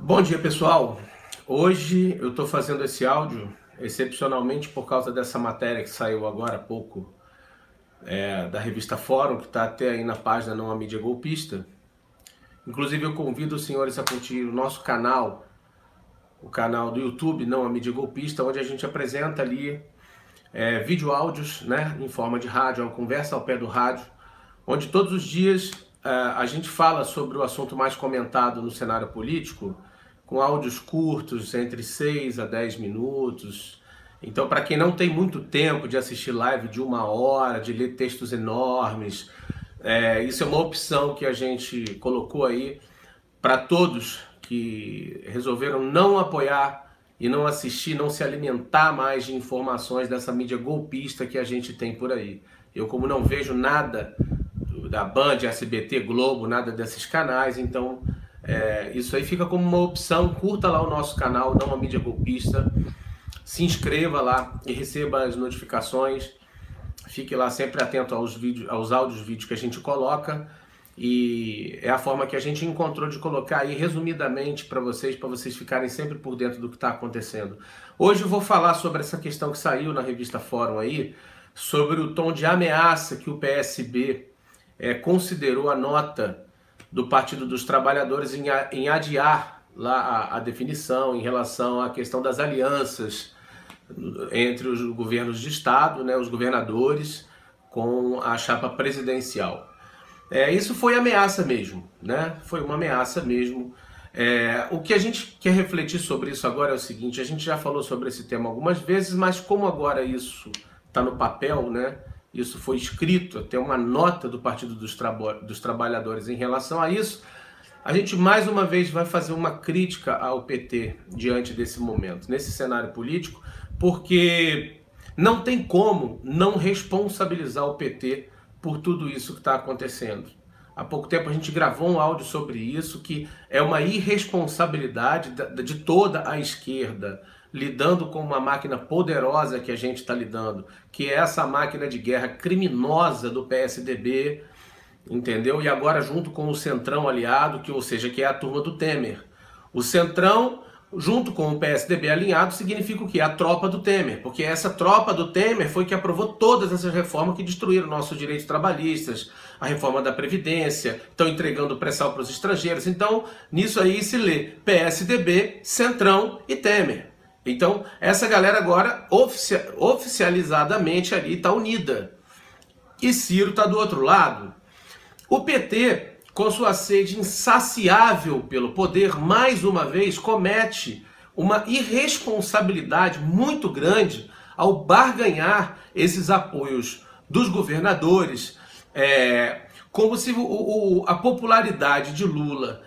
Bom dia pessoal, hoje eu estou fazendo esse áudio excepcionalmente por causa dessa matéria que saiu agora há pouco é, da revista Fórum, que está até aí na página Não a Mídia Golpista. Inclusive eu convido os senhores a curtir o nosso canal, o canal do YouTube Não a Mídia Golpista, onde a gente apresenta ali é, vídeo áudios né, em forma de rádio, uma conversa ao pé do rádio, onde todos os dias é, a gente fala sobre o assunto mais comentado no cenário político, com áudios curtos, entre 6 a 10 minutos. Então, para quem não tem muito tempo de assistir live de uma hora, de ler textos enormes, é, isso é uma opção que a gente colocou aí para todos que resolveram não apoiar e não assistir, não se alimentar mais de informações dessa mídia golpista que a gente tem por aí. Eu, como não vejo nada da Band, SBT, Globo, nada desses canais, então é, isso aí fica como uma opção. Curta lá o nosso canal, não a mídia golpista. Se inscreva lá e receba as notificações. Fique lá sempre atento aos vídeos, aos áudios vídeos que a gente coloca. E é a forma que a gente encontrou de colocar aí resumidamente para vocês, para vocês ficarem sempre por dentro do que está acontecendo. Hoje eu vou falar sobre essa questão que saiu na revista Fórum aí, sobre o tom de ameaça que o PSB é, considerou a nota do Partido dos Trabalhadores em, em adiar lá a, a definição em relação à questão das alianças entre os governos de Estado, né, os governadores, com a chapa presidencial. É, isso foi ameaça mesmo, né? Foi uma ameaça mesmo. É, o que a gente quer refletir sobre isso agora é o seguinte: a gente já falou sobre esse tema algumas vezes, mas como agora isso está no papel, né? Isso foi escrito, tem uma nota do Partido dos, dos Trabalhadores em relação a isso. A gente mais uma vez vai fazer uma crítica ao PT diante desse momento, nesse cenário político, porque não tem como não responsabilizar o PT por tudo isso que está acontecendo. Há pouco tempo a gente gravou um áudio sobre isso, que é uma irresponsabilidade de toda a esquerda lidando com uma máquina poderosa que a gente está lidando, que é essa máquina de guerra criminosa do PSDB, entendeu? E agora junto com o Centrão aliado, que ou seja, que é a turma do Temer. O Centrão junto com o PSDB alinhado significa o quê? A tropa do Temer, porque essa tropa do Temer foi que aprovou todas essas reformas que destruíram nossos direitos trabalhistas, a reforma da Previdência, estão entregando pré-sal para os estrangeiros. Então, nisso aí se lê PSDB, Centrão e Temer. Então, essa galera agora oficializadamente ali está unida. E Ciro está do outro lado. O PT, com sua sede insaciável pelo poder, mais uma vez comete uma irresponsabilidade muito grande ao barganhar esses apoios dos governadores, é, como se o, o, a popularidade de Lula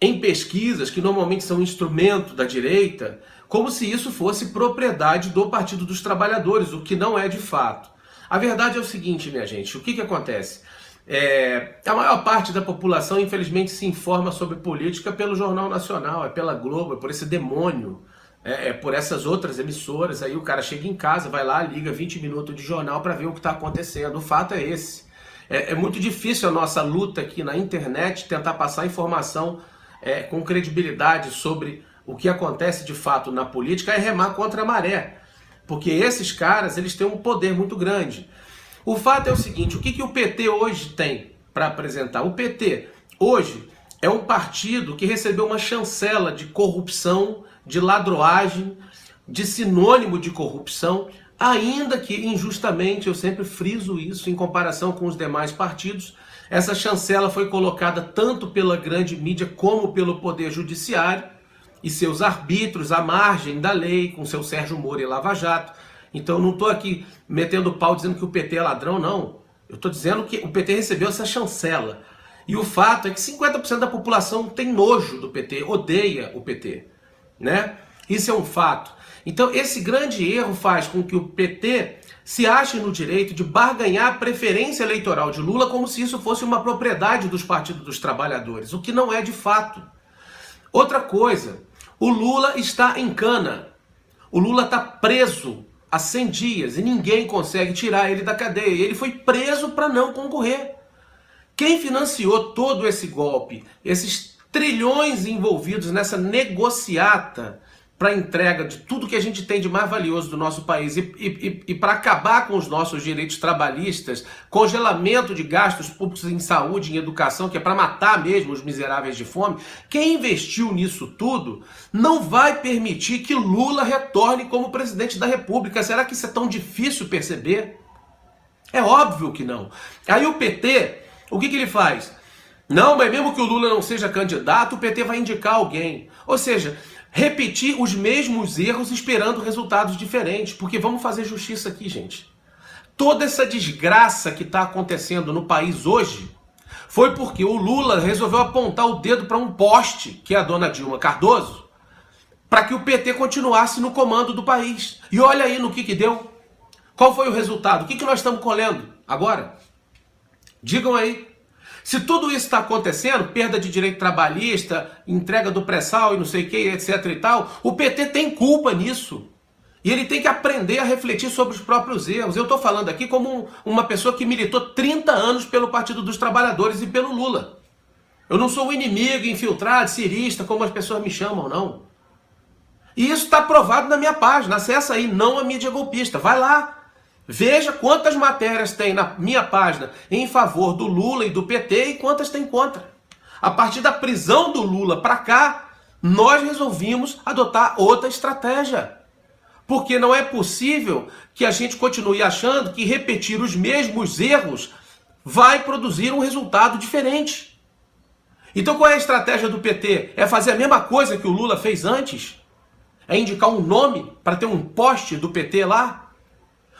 em pesquisas, que normalmente são instrumento da direita, como se isso fosse propriedade do Partido dos Trabalhadores, o que não é de fato. A verdade é o seguinte, minha gente: o que, que acontece? É, a maior parte da população, infelizmente, se informa sobre política pelo Jornal Nacional, é pela Globo, é por esse demônio, é, é por essas outras emissoras. Aí o cara chega em casa, vai lá, liga 20 minutos de jornal para ver o que está acontecendo. O fato é esse. É, é, muito difícil a nossa luta aqui na internet tentar passar informação é, com credibilidade sobre o que acontece de fato na política é remar contra a maré. Porque esses caras, eles têm um poder muito grande. O fato é o seguinte, o que, que o PT hoje tem para apresentar? O PT hoje é um partido que recebeu uma chancela de corrupção, de ladroagem, de sinônimo de corrupção, ainda que injustamente, eu sempre friso isso em comparação com os demais partidos, essa chancela foi colocada tanto pela grande mídia como pelo poder judiciário e seus arbitros à margem da lei, com seu Sérgio Moro e Lava Jato. Então não estou aqui metendo pau dizendo que o PT é ladrão, não. Eu estou dizendo que o PT recebeu essa chancela. E o fato é que 50% da população tem nojo do PT, odeia o PT. Né? Isso é um fato. Então esse grande erro faz com que o PT se ache no direito de barganhar a preferência eleitoral de Lula como se isso fosse uma propriedade dos partidos dos trabalhadores, o que não é de fato. Outra coisa, o Lula está em cana. O Lula está preso há 100 dias e ninguém consegue tirar ele da cadeia. Ele foi preso para não concorrer. Quem financiou todo esse golpe, esses trilhões envolvidos nessa negociata para entrega de tudo que a gente tem de mais valioso do nosso país e, e, e para acabar com os nossos direitos trabalhistas, congelamento de gastos públicos em saúde, em educação, que é para matar mesmo os miseráveis de fome, quem investiu nisso tudo não vai permitir que Lula retorne como presidente da República. Será que isso é tão difícil perceber? É óbvio que não. Aí o PT, o que, que ele faz? Não, mas mesmo que o Lula não seja candidato, o PT vai indicar alguém. Ou seja, repetir os mesmos erros esperando resultados diferentes. Porque vamos fazer justiça aqui, gente. Toda essa desgraça que está acontecendo no país hoje foi porque o Lula resolveu apontar o dedo para um poste, que é a dona Dilma Cardoso, para que o PT continuasse no comando do país. E olha aí no que, que deu. Qual foi o resultado? O que, que nós estamos colhendo agora? Digam aí. Se tudo isso está acontecendo, perda de direito trabalhista, entrega do pré-sal e não sei o que, etc e tal, o PT tem culpa nisso. E ele tem que aprender a refletir sobre os próprios erros. Eu estou falando aqui como uma pessoa que militou 30 anos pelo Partido dos Trabalhadores e pelo Lula. Eu não sou um inimigo, infiltrado, cirista, como as pessoas me chamam, não. E isso está provado na minha página. Acessa aí, não a mídia golpista. Vai lá, Veja quantas matérias tem na minha página em favor do Lula e do PT e quantas tem contra. A partir da prisão do Lula para cá, nós resolvimos adotar outra estratégia. Porque não é possível que a gente continue achando que repetir os mesmos erros vai produzir um resultado diferente. Então qual é a estratégia do PT? É fazer a mesma coisa que o Lula fez antes? É indicar um nome para ter um poste do PT lá?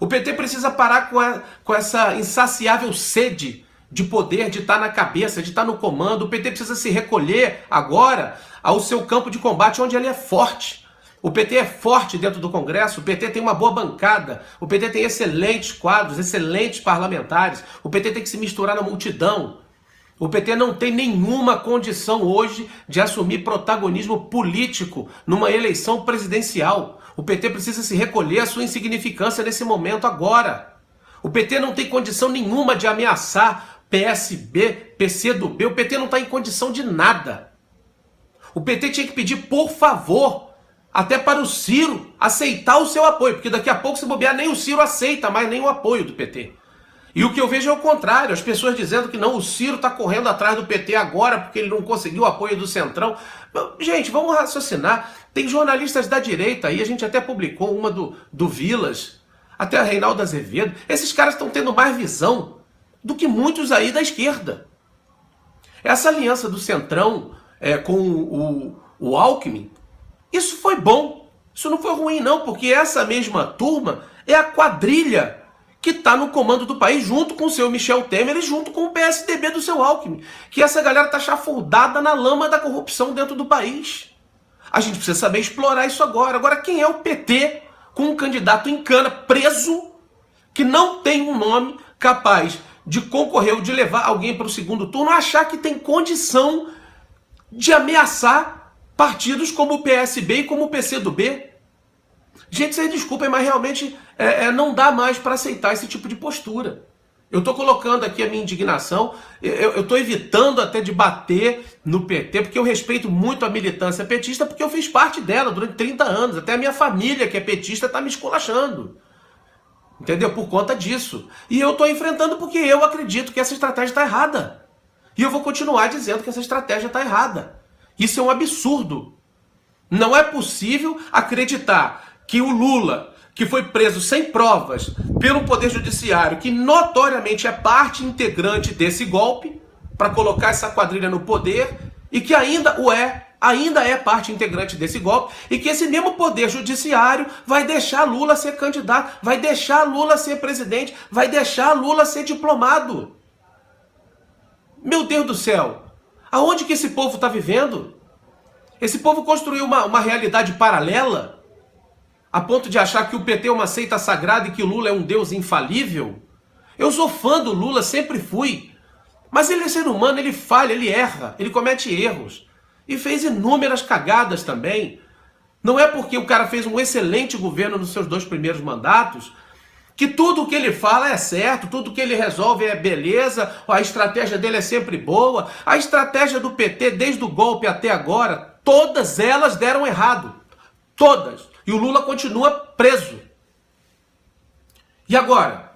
O PT precisa parar com, a, com essa insaciável sede de poder, de estar na cabeça, de estar no comando. O PT precisa se recolher agora ao seu campo de combate, onde ele é forte. O PT é forte dentro do Congresso, o PT tem uma boa bancada, o PT tem excelentes quadros, excelentes parlamentares, o PT tem que se misturar na multidão. O PT não tem nenhuma condição hoje de assumir protagonismo político numa eleição presidencial. O PT precisa se recolher a sua insignificância nesse momento agora. O PT não tem condição nenhuma de ameaçar PSB, PCdoB. O PT não está em condição de nada. O PT tinha que pedir, por favor, até para o Ciro aceitar o seu apoio, porque daqui a pouco, se bobear, nem o Ciro aceita mais nem o apoio do PT. E o que eu vejo é o contrário, as pessoas dizendo que não, o Ciro está correndo atrás do PT agora porque ele não conseguiu o apoio do Centrão. Gente, vamos raciocinar. Tem jornalistas da direita aí, a gente até publicou uma do, do Vilas, até a Reinaldo Azevedo. Esses caras estão tendo mais visão do que muitos aí da esquerda. Essa aliança do Centrão é, com o, o Alckmin, isso foi bom. Isso não foi ruim, não, porque essa mesma turma é a quadrilha que está no comando do país, junto com o seu Michel Temer e junto com o PSDB do seu Alckmin. Que essa galera está chafurdada na lama da corrupção dentro do país. A gente precisa saber explorar isso agora. Agora, quem é o PT com um candidato em cana preso que não tem um nome capaz de concorrer ou de levar alguém para o segundo turno, achar que tem condição de ameaçar partidos como o PSB e como o PCdoB? Gente, vocês desculpem, mas realmente é, é, não dá mais para aceitar esse tipo de postura. Eu estou colocando aqui a minha indignação, eu estou evitando até de bater no PT, porque eu respeito muito a militância petista, porque eu fiz parte dela durante 30 anos. Até a minha família, que é petista, está me esculachando. Entendeu? Por conta disso. E eu estou enfrentando porque eu acredito que essa estratégia está errada. E eu vou continuar dizendo que essa estratégia está errada. Isso é um absurdo. Não é possível acreditar que o Lula, que foi preso sem provas pelo Poder Judiciário, que notoriamente é parte integrante desse golpe, para colocar essa quadrilha no poder, e que ainda o é, ainda é parte integrante desse golpe, e que esse mesmo Poder Judiciário vai deixar Lula ser candidato, vai deixar Lula ser presidente, vai deixar Lula ser diplomado. Meu Deus do céu, aonde que esse povo está vivendo? Esse povo construiu uma, uma realidade paralela a ponto de achar que o PT é uma seita sagrada e que o Lula é um deus infalível? Eu sou fã do Lula, sempre fui. Mas ele é ser humano, ele falha, ele erra, ele comete erros. E fez inúmeras cagadas também. Não é porque o cara fez um excelente governo nos seus dois primeiros mandatos que tudo o que ele fala é certo, tudo que ele resolve é beleza, a estratégia dele é sempre boa. A estratégia do PT, desde o golpe até agora, todas elas deram errado. Todas. E o Lula continua preso. E agora?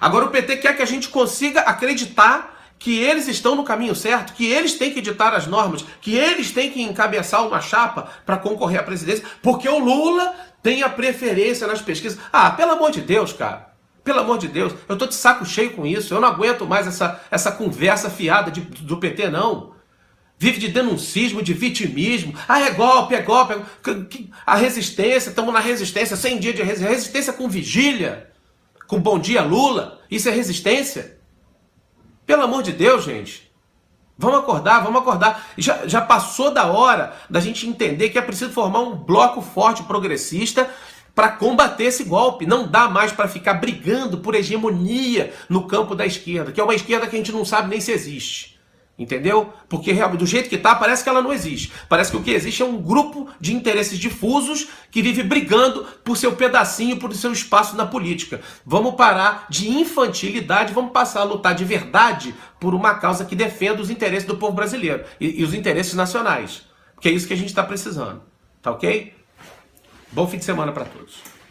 Agora o PT quer que a gente consiga acreditar que eles estão no caminho certo, que eles têm que ditar as normas, que eles têm que encabeçar uma chapa para concorrer à presidência, porque o Lula tem a preferência nas pesquisas. Ah, pelo amor de Deus, cara. Pelo amor de Deus, eu tô de saco cheio com isso. Eu não aguento mais essa, essa conversa fiada de, do PT, não. Vive de denuncismo, de vitimismo. Ah, é golpe, é golpe. É... A resistência, estamos na resistência, 100 dias de resistência. Resistência com vigília, com bom dia Lula. Isso é resistência? Pelo amor de Deus, gente. Vamos acordar, vamos acordar. Já, já passou da hora da gente entender que é preciso formar um bloco forte progressista para combater esse golpe. Não dá mais para ficar brigando por hegemonia no campo da esquerda, que é uma esquerda que a gente não sabe nem se existe. Entendeu? Porque do jeito que tá, parece que ela não existe. Parece que o que existe é um grupo de interesses difusos que vive brigando por seu pedacinho, por seu espaço na política. Vamos parar de infantilidade, vamos passar a lutar de verdade por uma causa que defenda os interesses do povo brasileiro e, e os interesses nacionais. Porque é isso que a gente está precisando. Tá ok? Bom fim de semana para todos.